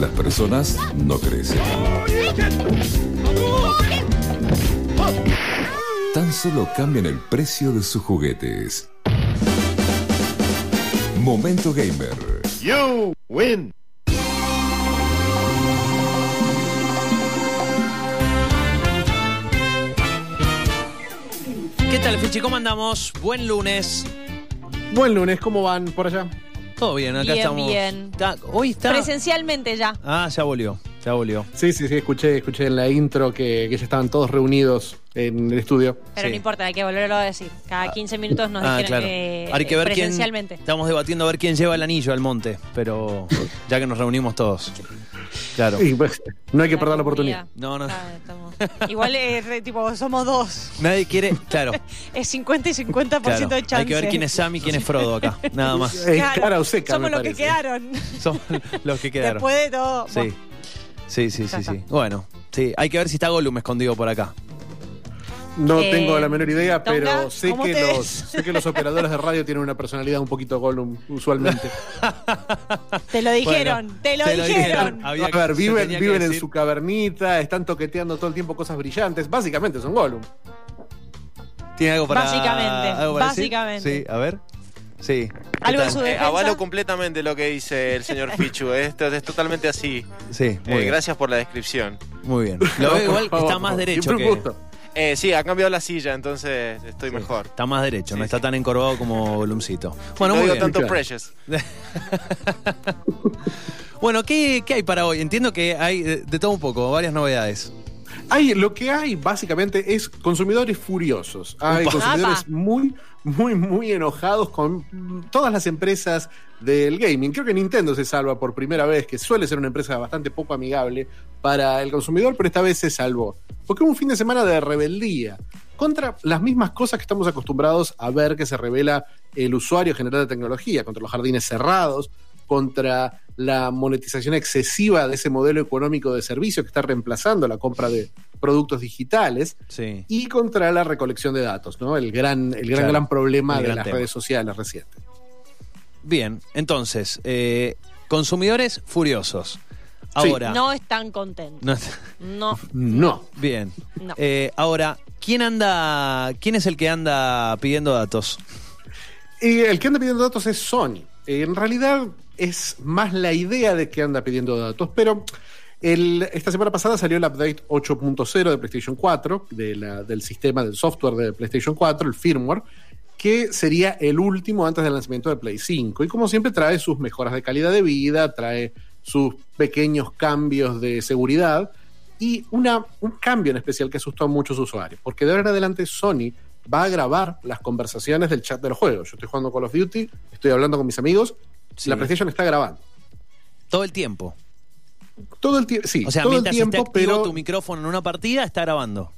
Las personas no crecen. Tan solo cambian el precio de sus juguetes. Momento Gamer. You win. ¿Qué tal, Fichi? ¿Cómo andamos? Buen lunes. Buen lunes, ¿cómo van por allá? Todo bien, acá Bien, estamos. bien. Está- hoy está. Presencialmente ya. Ah, ya volvió. Ya volvió. Sí, sí, sí, escuché, escuché en la intro que, que ya estaban todos reunidos en el estudio. Pero Sí. no importa, hay que volverlo a decir. Cada 15 minutos nos Ah, dijeron claro. que Hay que ver quién. presencialmente. Estamos debatiendo a ver quién lleva el anillo al monte, pero ya que nos reunimos todos. Claro. Y, pues, no hay que perder la oportunidad. No, no. Ah, estamos- Igual es re- tipo, somos dos. Nadie quiere. Claro. Es 50 y 50% claro. de chance. Hay que ver quién es Sam y quién es Frodo acá. Nada más. Es Claro, cara o seca, Somos los que quedaron. Son los que quedaron. Después de todo. Sí. bueno, Sí, sí, Ya sí, sí. Bueno, sí. Hay que ver si está Gollum escondido por acá. No Eh, tengo la menor idea, Tonga, pero sé ¿cómo que, te los, ves? sé que los operadores de radio tienen una personalidad un poquito Gollum usualmente. te lo dijeron, Bueno, te lo dijeron. dijeron. Había a ver, se viven, tenía que viven en decir. su cavernita, están toqueteando todo el tiempo cosas brillantes. Básicamente son Gollum. ¿Tiene algo para Básicamente, algo para decir? básicamente. Sí, a ver. Sí. ¿Qué Algo en tal? su Eh, avalo completamente lo que dice el señor Fichu. Esto es totalmente así. Sí, muy Eh, bien. gracias por la descripción. Muy bien. Lo veo igual que está más derecho que. un gusto. Eh, sí, ha cambiado la silla, entonces estoy Sí, mejor. Está más derecho, no está sí. tan encorvado como Gollumcito. Bueno, no muy digo bien. tanto Claro. Precious. Bueno, ¿qué, qué hay para hoy? Entiendo que hay de, de todo un poco, varias novedades. Hay, lo que hay básicamente es consumidores furiosos. Hay Upa. consumidores muy, muy, muy enojados con todas las empresas del gaming. Creo que Nintendo se salva por primera vez, que suele ser una empresa bastante poco amigable para el consumidor, pero esta vez se salvó. Porque hubo un fin de semana de rebeldía contra las mismas cosas que estamos acostumbrados a ver que se revela el usuario general de tecnología, contra los jardines cerrados, contra la monetización excesiva de ese modelo económico de servicio que está reemplazando la compra de productos digitales Sí. y contra la recolección de datos, ¿no? El gran, el gran, Claro, gran problema el de gran las tema. redes sociales recientes. Bien, entonces, eh, consumidores furiosos. Ahora. No están contentos. No- No, No. bien. no. Eh, ahora, ¿quién anda. ¿Quién es el que anda pidiendo datos? Y el que anda pidiendo datos es Sony. Eh, En realidad es más la idea de que anda pidiendo datos, pero esta semana pasada salió el update 8.0 de PlayStation 4, de la- del sistema del software de PlayStation 4, el firmware, que sería el último antes del lanzamiento de Play 5. Y como siempre trae sus mejoras de calidad de vida, trae sus pequeños cambios de seguridad y una, un cambio en especial que asustó a muchos usuarios, porque de ahora en adelante Sony va a grabar las conversaciones del chat de los juegos. Yo estoy jugando Call of Duty, estoy hablando con mis amigos, Sí. la PlayStation está grabando. Todo el tiempo. Todo el tiempo, sí, O sea, todo el esté tiempo, activo pero tu micrófono en una partida, está grabando.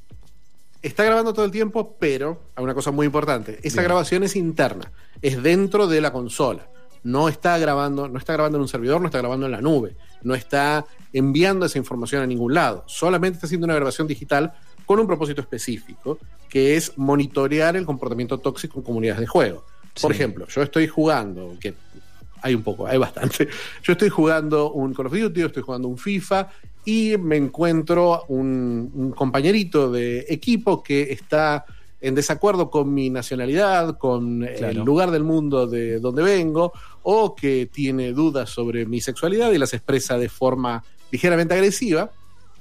está grabando todo el tiempo, pero hay una cosa muy importante. Esa Bien. grabación es interna, es dentro de la consola. No está grabando, no está grabando en un servidor, no está grabando en la nube, no está enviando esa información a ningún lado. Solamente está haciendo una grabación digital con un propósito específico, que es monitorear el comportamiento tóxico en comunidades de juego. Por Sí. ejemplo, yo estoy jugando, que hay un poco, hay bastante. Yo estoy jugando un Call of Duty, estoy jugando un FIFA y me encuentro un, un compañerito de equipo que está en desacuerdo con mi nacionalidad, con Claro. el lugar del mundo de donde vengo, o que tiene dudas sobre mi sexualidad y las expresa de forma ligeramente agresiva,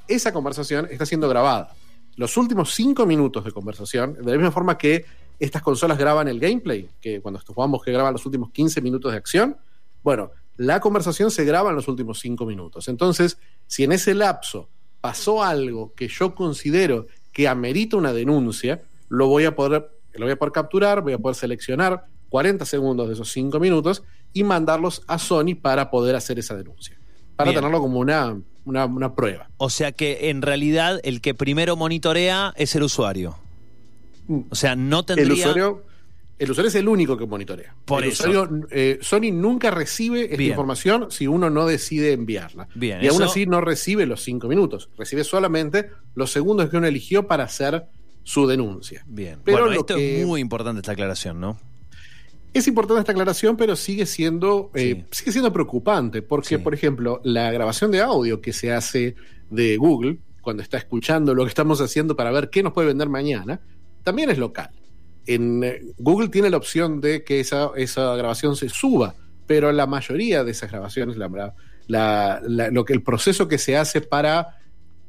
esa conversación está siendo grabada. Los últimos cinco minutos de conversación, de la misma forma que estas consolas graban el gameplay, que cuando jugamos que graban los últimos 15 minutos de acción, bueno, la conversación se graba en los últimos cinco minutos. Entonces, si en ese lapso pasó algo que yo considero que amerita una denuncia, lo voy a poder, lo voy a poder capturar, voy a poder seleccionar 40 segundos de esos cinco minutos y mandarlos a Sony para poder hacer esa denuncia. Para Bien. tenerlo como una, una, una prueba. O sea que en realidad el que primero monitorea es el usuario. O sea, no tendría. El usuario, el usuario es el único que monitorea. Por el eso. usuario, eh, Sony nunca recibe esta Bien. información si uno no decide enviarla. Bien, y aún eso- así no recibe los cinco minutos. Recibe solamente los segundos que uno eligió para hacer su denuncia. Bien. Pero bueno, esto que- es muy importante esta aclaración, ¿no? Es importante esta aclaración, pero sigue siendo, eh, sigue siendo preocupante, porque, Sí. por ejemplo, la grabación de audio que se hace de Google, cuando está escuchando lo que estamos haciendo para ver qué nos puede vender mañana, también es local. En eh, Google tiene la opción de que esa, esa grabación se suba, pero la mayoría de esas grabaciones, la, la- la- lo que el proceso que se hace para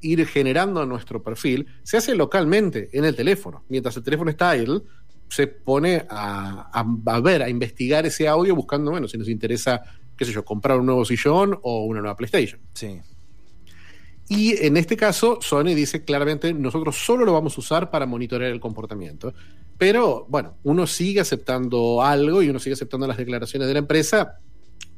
ir generando nuestro perfil se hace localmente en el teléfono. Mientras el teléfono está idle, se pone a, a- a ver, a investigar ese audio buscando, bueno, si nos interesa, qué sé yo, comprar un nuevo sillón o una nueva PlayStation. Sí. Y en este caso, Sony dice claramente, nosotros solo lo vamos a usar para monitorear el comportamiento. Pero bueno, uno sigue aceptando algo y uno sigue aceptando las declaraciones de la empresa.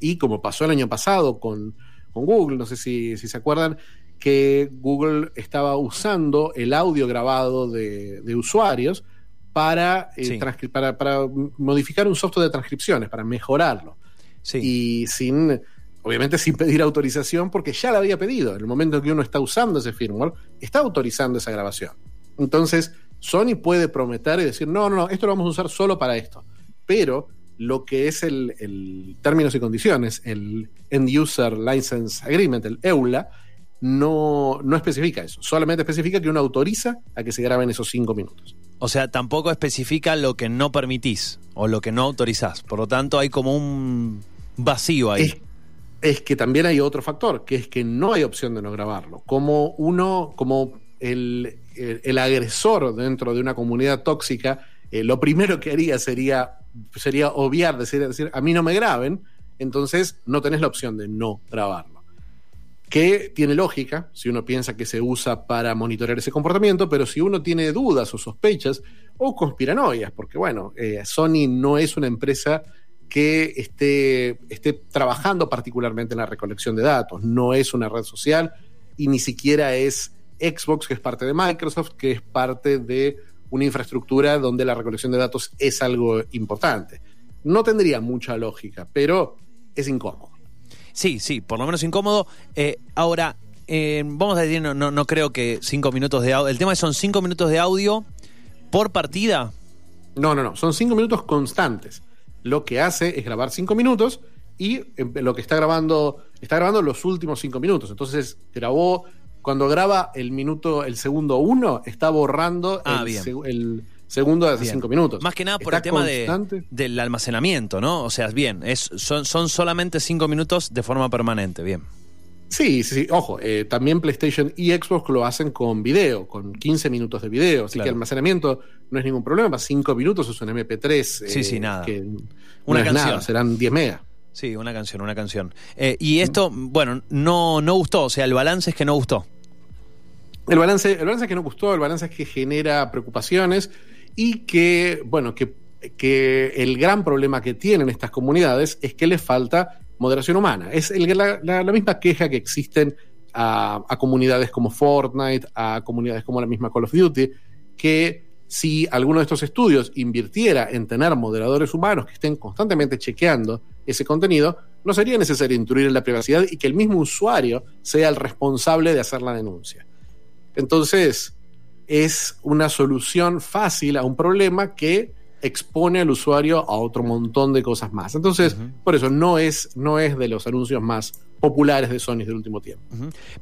Y como pasó el año pasado con, con Google, no sé si, si se acuerdan, que Google estaba usando el audio grabado de, de usuarios para, eh, Sí. para, para modificar un software de transcripciones, para mejorarlo Sí. y sin, obviamente sin pedir autorización, porque ya la había pedido. En el momento en que uno está usando ese firmware, está autorizando esa grabación. Entonces, Sony puede prometer y decir, no, no, no, esto lo vamos a usar solo para esto. Pero lo que es el, el términos y condiciones, el End User License Agreement, el EULA, no, no especifica eso. Solamente especifica que uno autoriza a que se graben esos cinco minutos. O sea, tampoco especifica lo que no permitís o lo que no autorizás. Por lo tanto, hay como un vacío ahí. Es, es que también hay otro factor, que es que no hay opción de no grabarlo. Como uno, como el, el- agresor dentro de una comunidad tóxica, eh, lo primero que haría sería, sería obviar, decir, decir, a mí no me graben, entonces no tenés la opción de no grabarlo. Que tiene lógica si uno piensa que se usa para monitorear ese comportamiento, pero si uno tiene dudas o sospechas o conspiranoias, porque bueno, eh, Sony no es una empresa que esté, esté trabajando particularmente en la recolección de datos. No es una red social y ni siquiera es Xbox, que es parte de Microsoft, que es parte de una infraestructura donde la recolección de datos es algo importante. No tendría mucha lógica, pero es incómodo. Sí, sí, por lo menos incómodo. Eh, ahora, eh, vamos a decir, no, no, no creo que cinco minutos de audio. El tema es son cinco minutos de audio por partida. No, no, no, son cinco minutos constantes. Lo que hace es grabar cinco minutos y eh, lo que está grabando, está grabando los últimos cinco minutos. Entonces grabó, cuando graba el minuto, el segundo uno, está borrando Ah, el, bien. el segundo de hace Bien. cinco minutos. Más que nada por Está el tema de, del almacenamiento, ¿no? O sea, bien, es, son, son solamente cinco minutos de forma permanente, bien. Sí, sí, sí. Ojo, eh, también PlayStation y Xbox lo hacen con video, con 15 minutos de video. Así Claro. que almacenamiento no es ningún problema. 5 minutos es un MP3. Sí, sí, nada. Que no Una canción. nada, serán 10 megas. Sí, una canción, una canción. Eh, y esto, bueno, no, no gustó, o sea, el balance es que no gustó. El balance, el balance es que no gustó, el balance es que genera preocupaciones y que, bueno, que, que el gran problema que tienen estas comunidades es que les falta moderación humana. Es la, misma queja que existen a comunidades como Fortnite, a comunidades como la misma Call of Duty, que si alguno de estos estudios invirtiera en tener moderadores humanos que estén constantemente chequeando ese contenido, no sería necesario intruir en la privacidad y que el mismo usuario sea el responsable de hacer la denuncia. Entonces, es una solución fácil a un problema que expone al usuario a otro montón de cosas más. Entonces, por eso no es, no es de los anuncios más populares de Sony del último tiempo.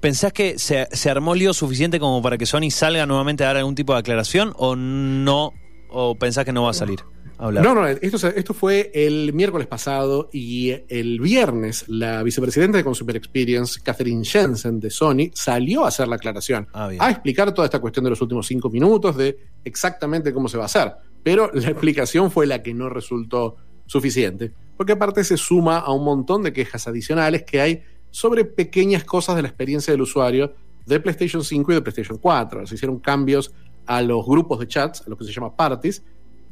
¿Pensás que se, se armó lío suficiente como para que Sony salga nuevamente a dar algún tipo de aclaración o no? ¿O pensás que no va a salir a hablar? No, no, esto, fue el miércoles pasado y el viernes la vicepresidenta de Consumer Experience, Catherine Jensen de Sony, salió a hacer la aclaración, Ah, a explicar toda esta cuestión de los últimos cinco minutos, de exactamente cómo se va a hacer. Pero la explicación fue la que no resultó suficiente, porque aparte se suma a un montón de quejas adicionales que hay sobre pequeñas cosas de la experiencia del usuario de PlayStation 5 y de PlayStation 4. Se hicieron cambios a los grupos de chats, a lo que se llama parties,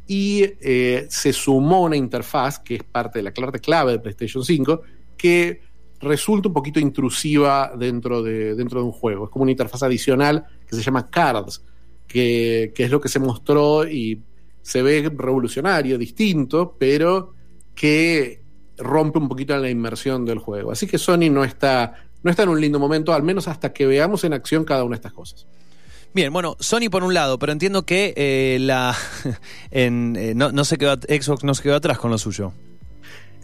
y eh, se sumó una interfaz que es parte de la clave de PlayStation 5 que resulta un poquito intrusiva dentro de, dentro de un juego. Es como una interfaz adicional que se llama Cards, que, que es lo que se mostró y se ve revolucionario, distinto, pero que rompe un poquito la inmersión del juego. Así que Sony no está, no está en un lindo momento, al menos hasta que veamos en acción cada una de estas cosas. Bien, bueno, Sony por un lado, pero entiendo que eh, la en, eh, no, no se quedó, Xbox no se quedó atrás con lo suyo.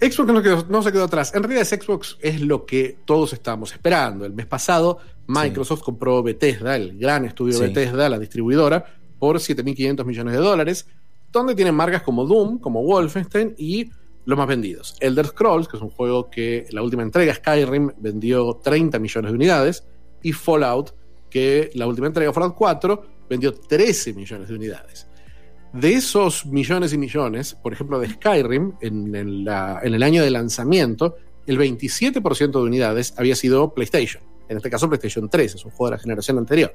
Xbox no, quedó- no se quedó atrás. En realidad, Xbox es lo que todos estábamos esperando. El mes pasado, Microsoft compró Bethesda, el gran estudio Sí. Bethesda, la distribuidora, por 7.500 millones de dólares, donde tienen marcas como Doom, como Wolfenstein y los más vendidos. Elder Scrolls, que es un juego que la última entrega, Skyrim, vendió 30 millones de unidades, y Fallout, que la última entrega, Fallout 4, vendió 13 millones de unidades. De esos millones y millones, por ejemplo, de Skyrim, en en el año de lanzamiento, el 27% de unidades había sido PlayStation. En este caso, PlayStation 3, es un juego de la generación anterior.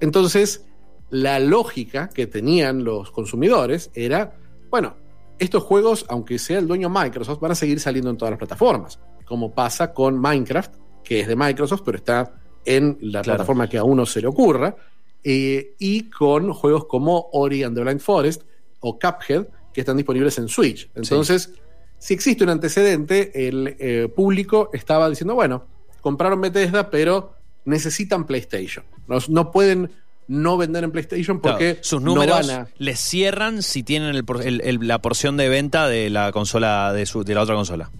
Entonces, la lógica que tenían los consumidores era, bueno, estos juegos, aunque sea el dueño Microsoft, van a seguir saliendo en todas las plataformas, como pasa con Minecraft, que es de Microsoft, pero está en la Claro. plataforma que a uno se le ocurra, eh, y con juegos como Ori and the Blind Forest o Cuphead, que están disponibles en Switch. Entonces, si existe un antecedente, el eh, público estaba diciendo, bueno, compraron Bethesda, pero necesitan PlayStation. No, no pueden no vender en PlayStation porque Claro, sus no números van a- les cierran si tienen el por- el- el- la porción de venta de la consola de, su, de la otra consola.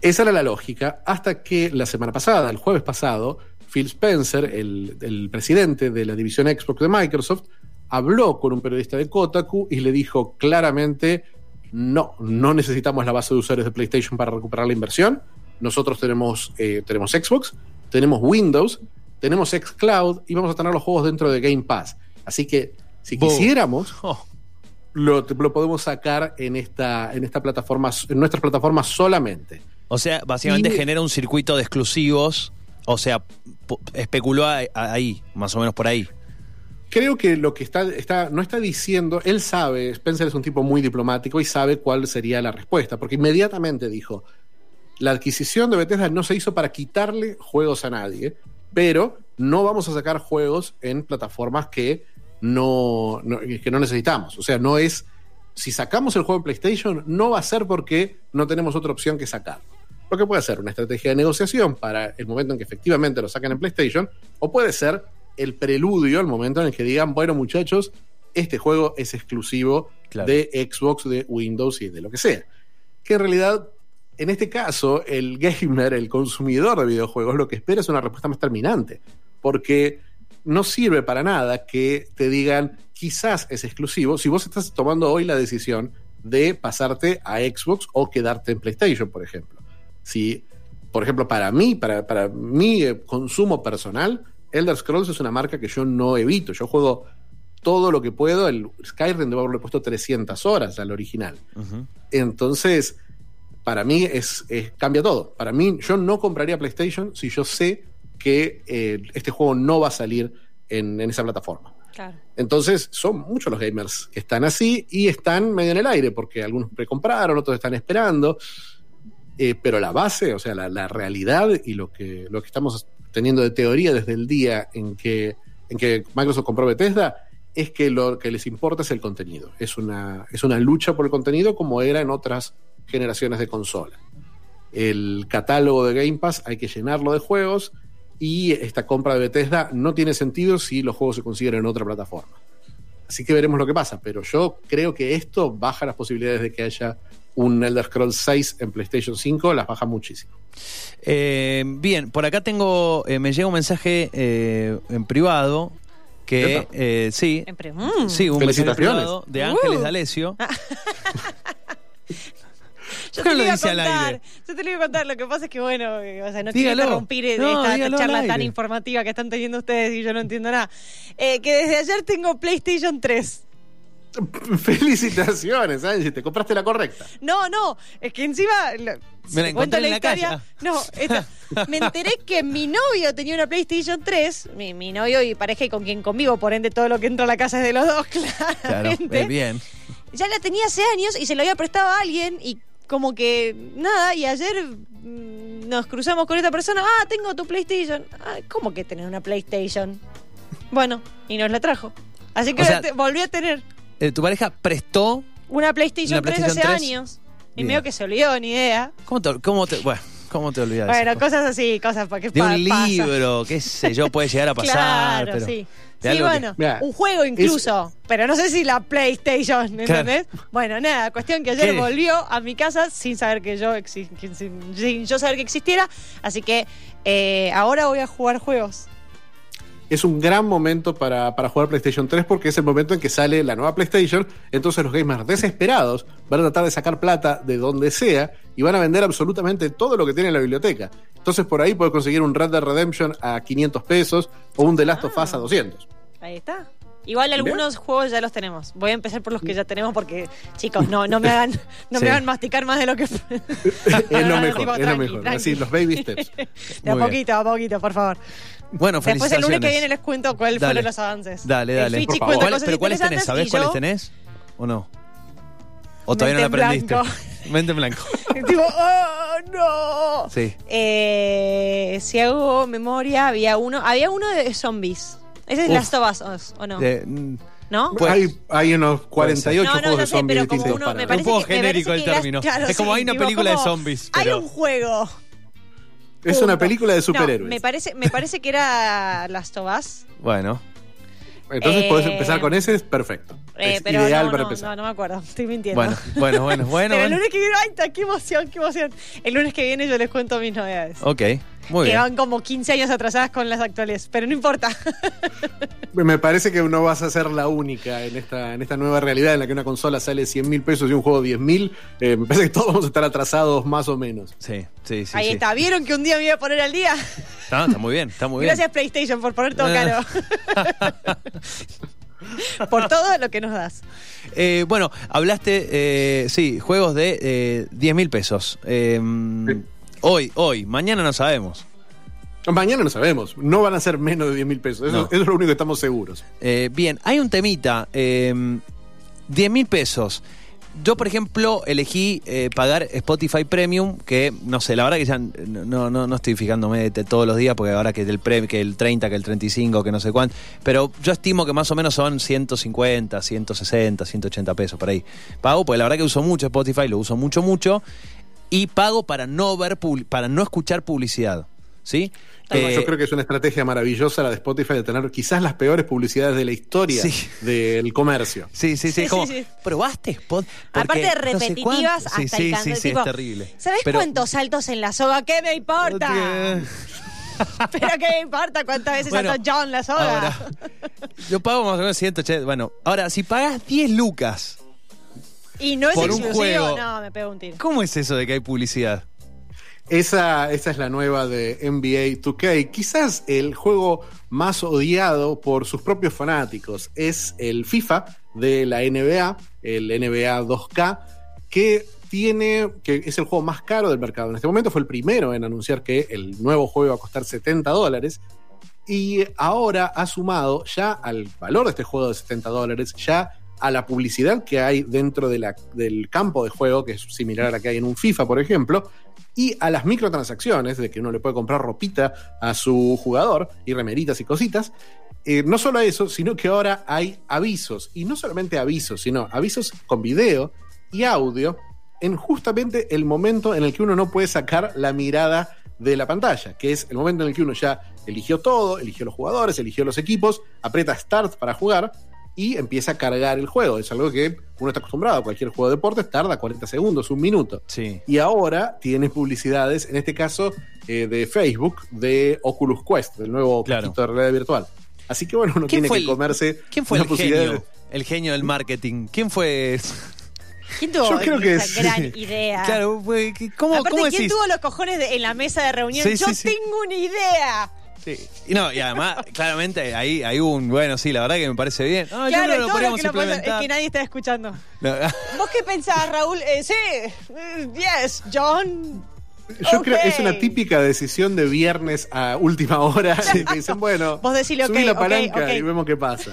Esa era la lógica, hasta que la semana pasada, el jueves pasado, Phil Spencer, el, el presidente de la división Xbox de Microsoft, habló con un periodista de Kotaku y le dijo claramente, no, no necesitamos la base de usuarios de PlayStation para recuperar la inversión. Nosotros tenemos, eh, tenemos Xbox, tenemos Windows, tenemos xCloud y vamos a tener los juegos dentro de Game Pass. Así que si Boom. quisiéramos, Oh, lo, lo podemos sacar en esta, en esta plataforma, en nuestras plataformas solamente. o sea, básicamente Y- genera un circuito de exclusivos. O sea, especuló ahí, más o menos por ahí. Creo que lo que está, está, no está diciendo, él sabe, Spencer es un tipo muy diplomático y sabe cuál sería la respuesta, porque inmediatamente dijo, la adquisición de Bethesda no se hizo para quitarle juegos a nadie, pero no vamos a sacar juegos en plataformas que no, no- que no necesitamos. O sea, no es, si sacamos el juego en PlayStation, no va a ser porque no tenemos otra opción que sacarlo. Lo que puede ser una estrategia de negociación para el momento en que efectivamente lo saquen en PlayStation, o puede ser el preludio al momento en el que digan, bueno muchachos, este juego es exclusivo Claro. de Xbox, de Windows y de lo que sea. Que en realidad, en este caso, el gamer, el consumidor de videojuegos, lo que espera es una respuesta más terminante. Porque no sirve para nada que te digan, quizás es exclusivo, si vos estás tomando hoy la decisión de pasarte a Xbox o quedarte en PlayStation, por ejemplo. Si, por ejemplo, para mí, para, para mi eh, consumo personal, Elder Scrolls es una marca que yo no evito. Yo juego todo lo que puedo. El Skyrim debo haberle puesto 300 horas al original. Entonces, para mí es, es- cambia todo. Para mí, yo no compraría PlayStation si yo sé que eh, este juego no va a salir en, en esa plataforma. Claro. Entonces, son muchos los gamers que están así y están medio en el aire, porque algunos precompraron, otros están esperando. Eh, pero la base, o sea, la, la realidad y lo que, lo que estamos teniendo de teoría desde el día en que, en que Microsoft compró Bethesda es que lo que les importa es el contenido. Es una, es una lucha por el contenido como era en otras generaciones de consola. El catálogo de Game Pass hay que llenarlo de juegos y esta compra de Bethesda no tiene sentido si los juegos se consiguen en otra plataforma. Así que veremos lo que pasa, pero yo creo que esto baja las posibilidades de que haya un Elder Scrolls 6 en PlayStation 5, las baja muchísimo. Eh, bien, por acá tengo, eh, me llega un mensaje eh, en privado que, eh, sí, En pre- mm. sí, un mensaje privado de Ángeles Uh. D'Alessio. Yo ¿Por qué te lo iba a contar. Yo te lo iba a contar. Lo que pasa es que, bueno, o sea, no Dígalo. quiero interrumpir No, esta al charla tan informativa que están teniendo ustedes y yo no entiendo nada. Eh, que desde ayer tengo PlayStation 3. Felicitaciones, Angie, te compraste la correcta. No, no, es que encima. si Me la cuento encontré en la calle. Ah. No, esta- me enteré que mi novio tenía una PlayStation 3. Mi, mi novio y pareja y con quien convivo, por ende, todo lo que entra a la casa es de los dos, Claro, claramente. eh, bien. Ya la tenía hace años y se la había prestado a alguien y como que nada, y ayer mm, nos cruzamos con esta persona, ah, tengo tu PlayStation. Ah, ¿Cómo que tener una PlayStation? Bueno, y nos la trajo. Así que O sea- te- volví a tener Eh, tu pareja prestó. una PlayStation, Una 3 PlayStation hace 3. años. Y medio que se olvidó, ni idea. ¿Cómo te.? Cómo te bueno, ¿Cómo te olvidas? Bueno, cosas así, cosas para que de pa- un pasa. libro, qué sé yo, puede llegar a pasar. Claro, pero sí. Sí, que- bueno, un juego incluso, pero no sé si la PlayStation, ¿entendés? Bueno, nada, cuestión que ayer ¿Qué? volvió a mi casa sin saber que yo sin, sin yo saber que existiera, así que eh, ahora voy a jugar juegos. es un gran momento para, para jugar PlayStation 3 porque es el momento en que sale la nueva PlayStation. Entonces los gamers desesperados van a tratar de sacar plata de donde sea y van a vender absolutamente todo lo que tiene en la biblioteca. Entonces por ahí puedes conseguir un Red Dead Redemption a 500 pesos o un The Last of Us a 200. Ahí está. Igual algunos juegos ya los tenemos. Voy a empezar por los que ya tenemos porque, chicos, no, no me hagan, no Sí. me hagan masticar más de lo que. es lo mejor, tipo, es lo mejor. tranqui. Así, los baby steps. De a poquito, a poquito, por favor. Bueno, Después el lunes felicitaciones. que viene les cuento cuáles fueron los avances. Dale, dale. El Fichi Por cuenta favor. cosas ¿Pero cuáles tenés? ¿Sabés cuáles yo- tenés? ¿O no? ¿O todavía Mente no la en aprendiste? blanco. Mente en blanco. tipo, ¡oh, no! Sí. Eh, si hago memoria, había uno, había uno de zombies. Ese es Uf. Last of Us, ¿o no? De- ¿No? Pues- hay, hay unos 48 No, no, juegos de sé, zombies pero como distintos uno me un parece poco que- me genérico parece el que las- término. claro, es como sí, hay una película de zombies. Hay Pero... un juego. Es Punto. una película de No, superhéroes. me parece, me parece que era Last of Us. Bueno, Entonces Eh, podés empezar con ese, es perfecto. Eh, es pero ideal no, para no, empezar. no, no me acuerdo. Estoy mintiendo. bueno, bueno, bueno, bueno. pero el lunes que viene, ¡ay, qué emoción, qué emoción! El lunes que viene yo les cuento mis novedades. Ok, muy que bien. van como 15 años atrasadas con las actuales, pero no importa. Me parece que no vas a ser la única en esta, en esta nueva realidad en la que una consola sale 100 mil pesos y un juego 10 mil. Eh, me parece que todos vamos a estar atrasados más o menos. Sí, sí, sí. Ahí sí. está. ¿Vieron que un día me iba a poner al día? Está, está muy bien, está muy Gracias bien. PlayStation por poner todo Ah. caro. por todo lo que nos das. Eh, bueno, hablaste, eh, sí, juegos de eh, 10 mil pesos. Eh, Hoy, hoy, mañana no sabemos. Mañana no sabemos, no van a ser menos de 10 mil pesos. Eso, No. eso es lo único que estamos seguros. Eh, bien, hay un temita. eh, 10 mil pesos. Yo, por ejemplo, elegí eh, pagar Spotify Premium, que no sé, la verdad que ya no, no, no estoy fijándome de todos los días, porque ahora que el, pre- que el 30, que el 35, que no sé cuánto, pero yo estimo que más o menos son 150, 160, 180 pesos por ahí. Pago, porque la verdad que uso mucho Spotify, lo uso mucho, mucho, y pago para no ver, publi- para no escuchar publicidad. ¿Sí? Eh, Yo creo que es una estrategia maravillosa la de Spotify de tener quizás las peores publicidades de la historia Sí. del comercio. Sí, sí, sí, Sí, es como, sí, sí. ¿probaste Spot? Aparte de Porque no sé repetitivas hasta sí, el sí, canto. sí, sí, tipo, es terrible. ¿Sabes Pero- cuántos saltos en la soga? ¿Qué me importa? Pero ¿qué me importa cuántas veces Bueno, saltó John la soga? Ahora, yo pago más o menos 180. Bueno, ahora, si pagas 10 lucas, y no es por un exclusivo, juego. no, me pego un tiro. ¿cómo es eso de que hay publicidad? Esa, esa es la nueva de NBA 2K. Quizás el juego más odiado por sus propios fanáticos es el FIFA de la NBA, el NBA 2K, que tiene, que es el juego más caro del mercado. En este momento fue el primero en anunciar que el nuevo juego va a costar 70 dólares. Y ahora ha sumado ya al valor de este juego de 70 dólares, ya a la publicidad que hay dentro del campo de juego, que es similar a la que hay en un FIFA, por ejemplo, y a las microtransacciones, de que uno le puede comprar ropita a su jugador y remeritas y cositas. Eh, no solo eso, sino que ahora hay avisos, y no solamente avisos, sino avisos con video y audio en justamente el momento en el que uno no puede sacar la mirada de la pantalla, que es el momento en el que uno ya eligió todo, eligió los jugadores, eligió los equipos, aprieta Start para jugar y empieza a cargar el juego. Es algo que uno está acostumbrado a cualquier juego de deportes, tarda 40 segundos, un minuto. Sí. Y ahora tiene publicidades, en este caso eh, de Facebook, de Oculus Quest, del nuevo Claro. de realidad virtual. Así que bueno, uno ¿Quién tiene fue que el- comerse ¿Quién fue el genio? El genio del marketing. ¿Quién fue? ¿Quién tuvo Yo creo que esa sí. gran idea? Claro, ¿cómo, Aparte, cómo ¿quién decís? tuvo los cojones de- en la mesa de reunión? Sí, Yo sí, sí. tengo una idea. Sí. Y no, y además, claramente, ahí hay un, bueno, sí, la verdad que me parece bien. Yo claro, creo que y lo todo lo podríamos que lo pasa es que nadie está escuchando. No, ¿Vos qué pensás, Raúl? Eh, sí, eh, yes, John. Yo creo que es una típica decisión de viernes a última hora. que dicen, bueno, Vos decile, subí ok, la palanca y vemos qué pasa.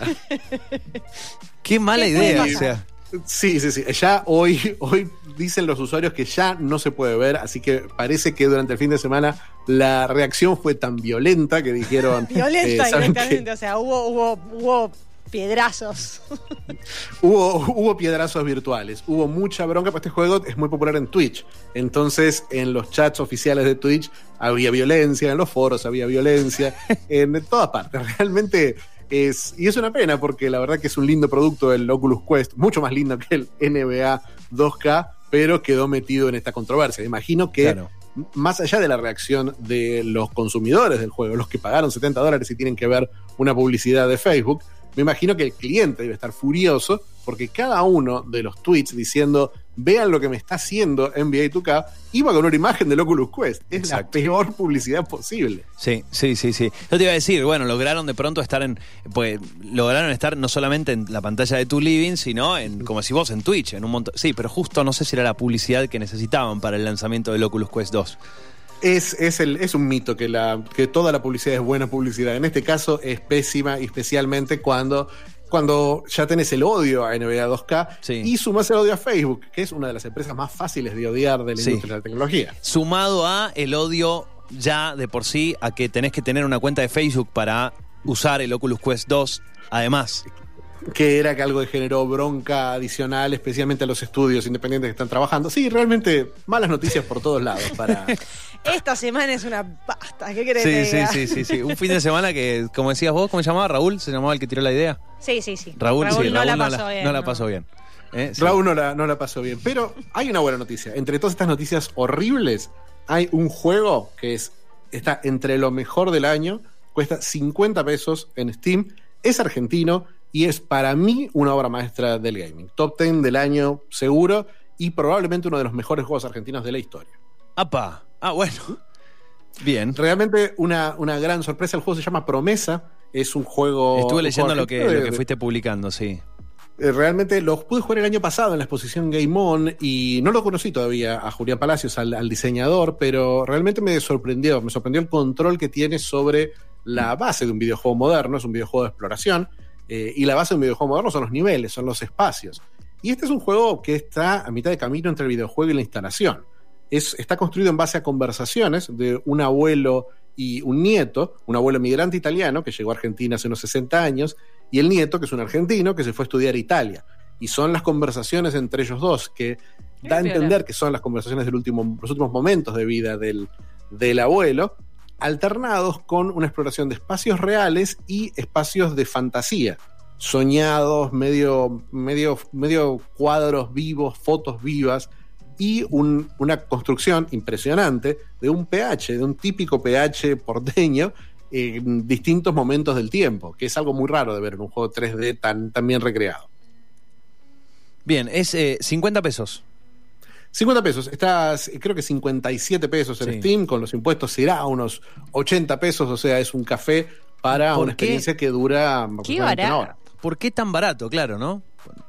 Qué mala ¿Qué puede idea. O sea, Sí, sí, sí. Ya hoy, hoy dicen los usuarios que ya no se puede ver, así que parece que durante el fin de semana la reacción fue tan violenta que dijeron. Violenta eh, ¿saben directamente. qué? O sea, hubo, hubo, hubo piedrazos. Hubo, hubo piedrazos virtuales, hubo mucha bronca, porque este juego es muy popular en Twitch. Entonces, en los chats oficiales de Twitch había violencia, en los foros había violencia, en todas partes. Realmente es. Y es una pena, porque la verdad que es un lindo producto el Oculus Quest, mucho más lindo que el NBA 2K, pero quedó metido en esta controversia. Imagino que. Claro. Más allá de la reacción de los consumidores del juego, los que pagaron 70 dólares y tienen que ver una publicidad de Facebook, me imagino que el cliente debe estar furioso porque cada uno de los tweets diciendo vean lo que me está haciendo NBA 2K iba con una imagen del Oculus Quest. Es la peor publicidad posible. Sí, sí, sí, sí. Yo te iba a decir, bueno, lograron de pronto estar en, pues, lograron estar no solamente en la pantalla de tu living, sino en, como si vos, en Twitch, en un montón. Sí, pero justo no sé si era la publicidad que necesitaban para el lanzamiento del Oculus Quest 2. Es, es, el, es un mito que, la, que toda la publicidad es buena publicidad. En este caso es pésima, especialmente cuando, cuando ya tenés el odio a NBA 2K Sí. y sumás el odio a Facebook, que es una de las empresas más fáciles de odiar de la Sí. industria de la tecnología. Sumado a el odio ya de por sí a que tenés que tener una cuenta de Facebook para usar el Oculus Quest 2, además. Que era que algo generó bronca adicional, especialmente a los estudios independientes que están trabajando. Sí, realmente malas noticias por todos lados para... Esta semana es una pasta. ¿Qué querés Sí, que sí, sí, sí, sí. Un fin de semana que, como decías vos, ¿cómo se llamaba? Raúl, se llamaba el que tiró la idea. Sí, sí, sí. Raúl, sí, no Raúl la pasó bien. no la pasó bien. ¿Eh? Sí. Raúl no la, no la pasó bien. Pero hay una buena noticia. Entre todas estas noticias horribles, hay un juego que es, está entre lo mejor del año, cuesta 50 pesos en Steam, es argentino y es para mí una obra maestra del gaming. Top 10 del año seguro y probablemente uno de los mejores juegos argentinos de la historia. Apa. Ah, bueno. Bien. Realmente una, una gran sorpresa. El juego se llama Promesa. Es un juego. Estuve leyendo juego lo que, lo que fuiste publicando, sí. Eh, Realmente los pude jugar el año pasado en la exposición Game On y no lo conocí todavía a Julián Palacios, al, al diseñador, pero realmente me sorprendió. Me sorprendió el control que tiene sobre la base de un videojuego moderno. Es un videojuego de exploración eh, y la base de un videojuego moderno son los niveles, son los espacios. Y este es un juego que está a mitad de camino entre el videojuego y la instalación. Es, está construido en base a conversaciones de un abuelo y un nieto, un abuelo migrante italiano que llegó a Argentina hace unos 60 años, y el nieto, que es un argentino, que se fue a estudiar a Italia. Y son las conversaciones entre ellos dos que da a entender que son las conversaciones último, los últimos momentos de vida del, del abuelo, alternados con una exploración de espacios reales y espacios de fantasía, soñados, medio, medio, medio cuadros vivos, fotos vivas y un- una construcción impresionante de un pH, de un típico pH porteño en distintos momentos del tiempo, que es algo muy raro de ver en un juego 3D tan, bien recreado. Bien, es eh, 50 pesos. 50 pesos, está creo que 57 pesos en Sí. Steam, con los impuestos será unos 80 pesos, o sea, es un café para ¿Por una qué? experiencia que dura aproximadamente una hora. barato. ¿Por qué tan barato? Claro, ¿no?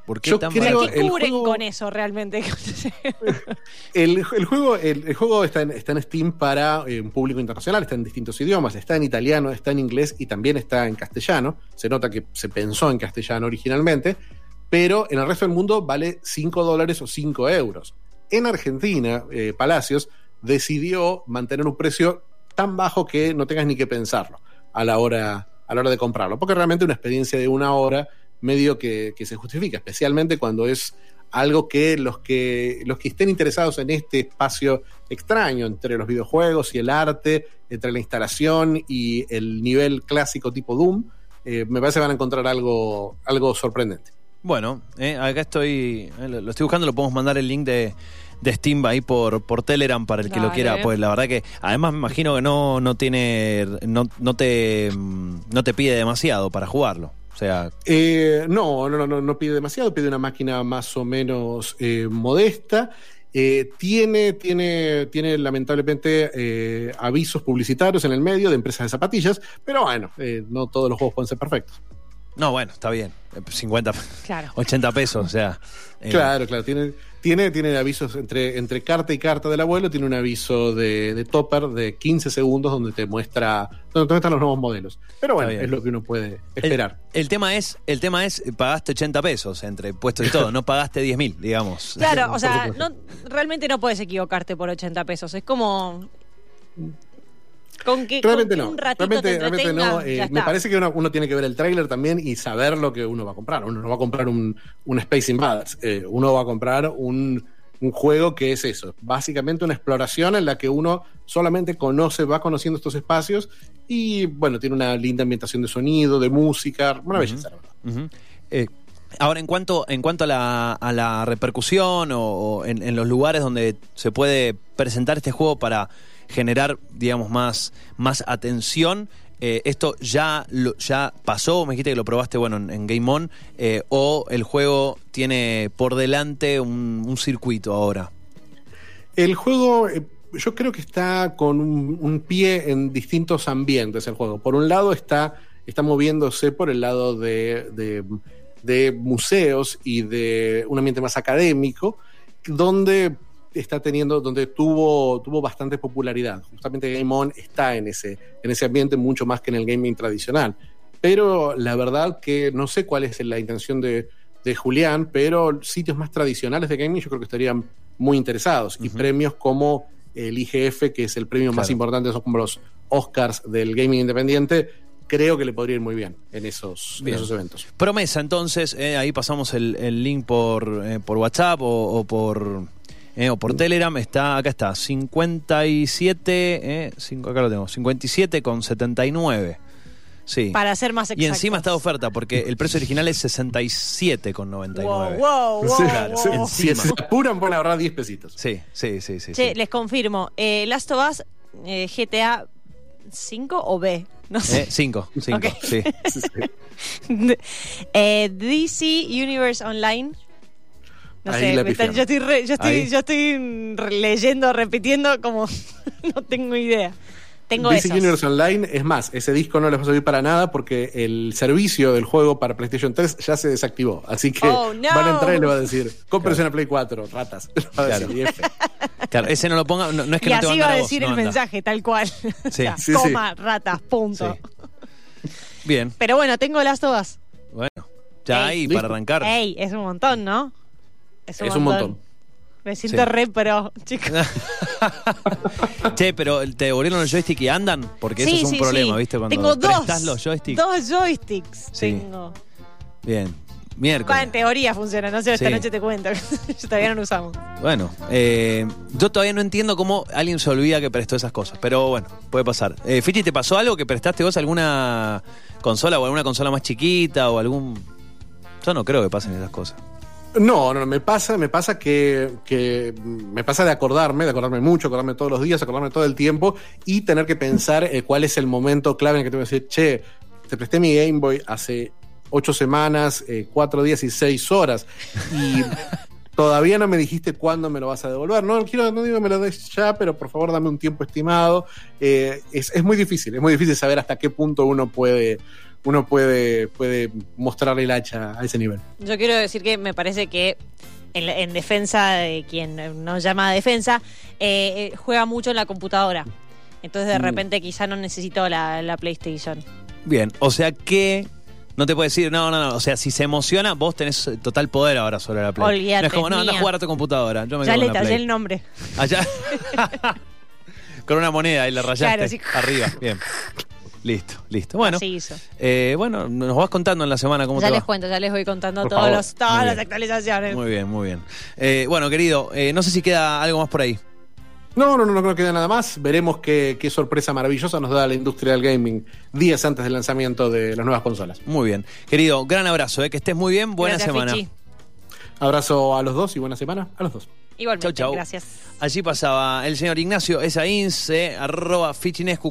¿Por qué Yo tan creo- barato? ¿Qué cubren juego- con eso realmente? El, el juego, el, el juego está, en, está en Steam para eh, un público internacional, está en distintos idiomas, está en italiano, está en inglés y también está en castellano. Se nota que se pensó en castellano originalmente, pero en el resto del mundo vale 5 dólares o 5 euros. En Argentina, eh, Palacios decidió mantener un precio tan bajo que no tengas ni que pensarlo a la hora, a la hora de comprarlo, porque realmente una experiencia de una hora medio que, se justifica, especialmente cuando es algo que los que los que estén interesados en este espacio extraño entre los videojuegos y el arte, entre la instalación y el nivel clásico tipo Doom, eh, me parece que van a encontrar algo, algo sorprendente. Bueno, eh, acá estoy, eh, lo estoy buscando, lo podemos mandar el link de, de Steam ahí por, por Telegram para el que lo quiera. Pues la verdad que, además me imagino que no, no tiene, no, no te, mm, no te pide demasiado para jugarlo. O sea, Eh, no, no, no, no pide demasiado, pide una máquina más o menos eh, modesta. Eh, tiene, tiene, tiene lamentablemente eh, avisos publicitarios en el medio de empresas de zapatillas, pero bueno, eh, no todos los juegos pueden ser perfectos. No, bueno, está bien. Eh, 50, Claro. 80 pesos, o sea. eh, Claro, claro. Tiene, tiene, tiene avisos entre, entre carta y carta del abuelo, tiene un aviso de, de topper de 15 segundos donde te muestra donde te muestran los nuevos modelos. Pero bueno, es lo que uno puede esperar. el tema es, el tema es, pagaste 80 pesos entre puestos y todo, no pagaste 10 mil, digamos. Claro, o sea, no, realmente no puedes equivocarte por 80 pesos. Es como. Con que, Realmente con que no. un ratito Realmente, te realmente no. Eh, ya me está. parece que uno, uno tiene que ver el tráiler también y saber lo que uno va a comprar. Uno no va a comprar un, un Space Invaders. Eh, uno va a comprar un, un juego que es eso. Básicamente una exploración en la que uno solamente conoce, va conociendo estos espacios y, bueno, tiene una linda ambientación de sonido, de música. Una belleza, la verdad. Ujú. Eh, ahora, en cuanto, en cuanto a, la, a la repercusión o, o en, en los lugares donde se puede presentar este juego para generar, digamos, más, más atención, eh, ¿esto ya, ya pasó? Me dijiste que lo probaste, bueno, en, Game On, eh, o el juego tiene por delante un, circuito ahora. El juego, eh, yo creo que está con un, un pie en distintos ambientes el juego. Por un lado está, está moviéndose por el lado de, de- de museos y de un ambiente más académico, donde está teniendo, donde tuvo, tuvo bastante popularidad. Justamente Game On está en ese, en ese ambiente mucho más que en el gaming tradicional. Pero la verdad que no sé cuál es la intención de, de Julián, pero sitios más tradicionales de gaming yo creo que estarían muy interesados. Y premios como el IGF, que es el premio más importante, son como los Oscars del gaming independiente, creo que le podría ir muy bien en esos, en esos eventos. Promesa, entonces, eh, ahí pasamos el, el link por, eh, por WhatsApp o, o por eh, o por Telegram. Está, acá está, 57, eh, cinco- acá lo tengo, 57 con 79. Sí. Para ser más exactos. y encima está de oferta porque el precio original es 67 con 99. Wow, wow, wow, Sí, claro, wow. Si se apuran, van a ahorrar 10 pesitos. Sí, sí, sí, sí. Che, sí. les confirmo. Eh, Last of Us, eh, GTA 5 o B. No sé. Eh, cinco, cinco, Ok. sí. Sí, sí. Eh, DC Universe Online. No Ahí sé, la me están- yo estoy, re- yo estoy, yo estoy re- leyendo, repitiendo, como no tengo idea. Tengo DC esos. Universe Online, es más, ese disco no les va a servir para nada porque el servicio del juego para PlayStation 3 ya se desactivó. Así que Oh, no. van a entrar y le va a decir, cómprese una Play 4, ratas. Le va a decir, Claro. Claro, ese no lo ponga, no, no es que y no te así va a a vos, decir no el anda. mensaje, tal cual. O sea, Sí, sí. coma, ratas, punto. Sí. Bien, Pero bueno, tengo Last of Us. bueno. Ya listo. para arrancar. Ey, es un montón, ¿no? Es un montón. Me siento Sí. re pro, chicos. Che, pero te devolvieron los joysticks y andan, porque eso es un sí, problema. ¿viste? Cuando tengo dos. los joysticks. Dos joysticks tengo. Bien. Va, Miércoles. en teoría funciona, no sé, esta noche te cuento. Yo todavía no lo usamos. Bueno, eh, yo todavía no entiendo cómo alguien se olvida que prestó esas cosas, pero bueno, puede pasar. Eh, Fichi, ¿te pasó algo que prestaste vos alguna consola o alguna consola más chiquita o algún... Yo no creo que pasen esas cosas. No, no, me pasa, me pasa que, que me pasa de acordarme, de acordarme mucho, acordarme todos los días, acordarme todo el tiempo y tener que pensar eh, cuál es el momento clave en el que tengo que decir, che, te presté mi Game Boy hace ocho semanas, eh, cuatro días y seis horas y todavía no me dijiste cuándo me lo vas a devolver. No quiero, no digo que me lo des ya, pero por favor dame un tiempo estimado. Eh, es, es muy difícil, es muy difícil saber hasta qué punto uno puede, uno puede, puede mostrarle el hacha a ese nivel. Yo quiero decir que me parece que en, en defensa de quien nos llama a defensa, eh, eh, juega mucho en la computadora. Entonces de Mm. repente quizá no necesito la, la PlayStation. Bien, o sea que no te puede decir, no, no, no, o sea, si se emociona, vos tenés total poder ahora sobre la Play. Olvídate, no es como, no, anda a jugar a tu computadora. Yo me Ya le la tallé el nombre. Allá. Con una moneda y le rayaste Claro, sí. arriba. Bien. Listo, listo. Bueno, Así hizo. eh, bueno, nos vas contando en la semana cómo Ya te les va. cuento, ya les voy contando Por todos favor. los, todas Muy las bien. actualizaciones. Muy bien, muy bien. Eh, bueno, querido, eh, no sé si queda algo más por ahí. No, no, no, no creo que quede nada más. Veremos qué, qué sorpresa maravillosa nos da la industria del gaming días antes del lanzamiento de las nuevas consolas. Muy bien. Querido, gran abrazo, eh, que estés muy bien. Buena Gracias, semana. Fichi. Abrazo a los dos y buena semana a los dos. Igualmente, Chau, chau. gracias. Allí pasaba el señor Ignacio Esaíns, eh, arroba Fichinescu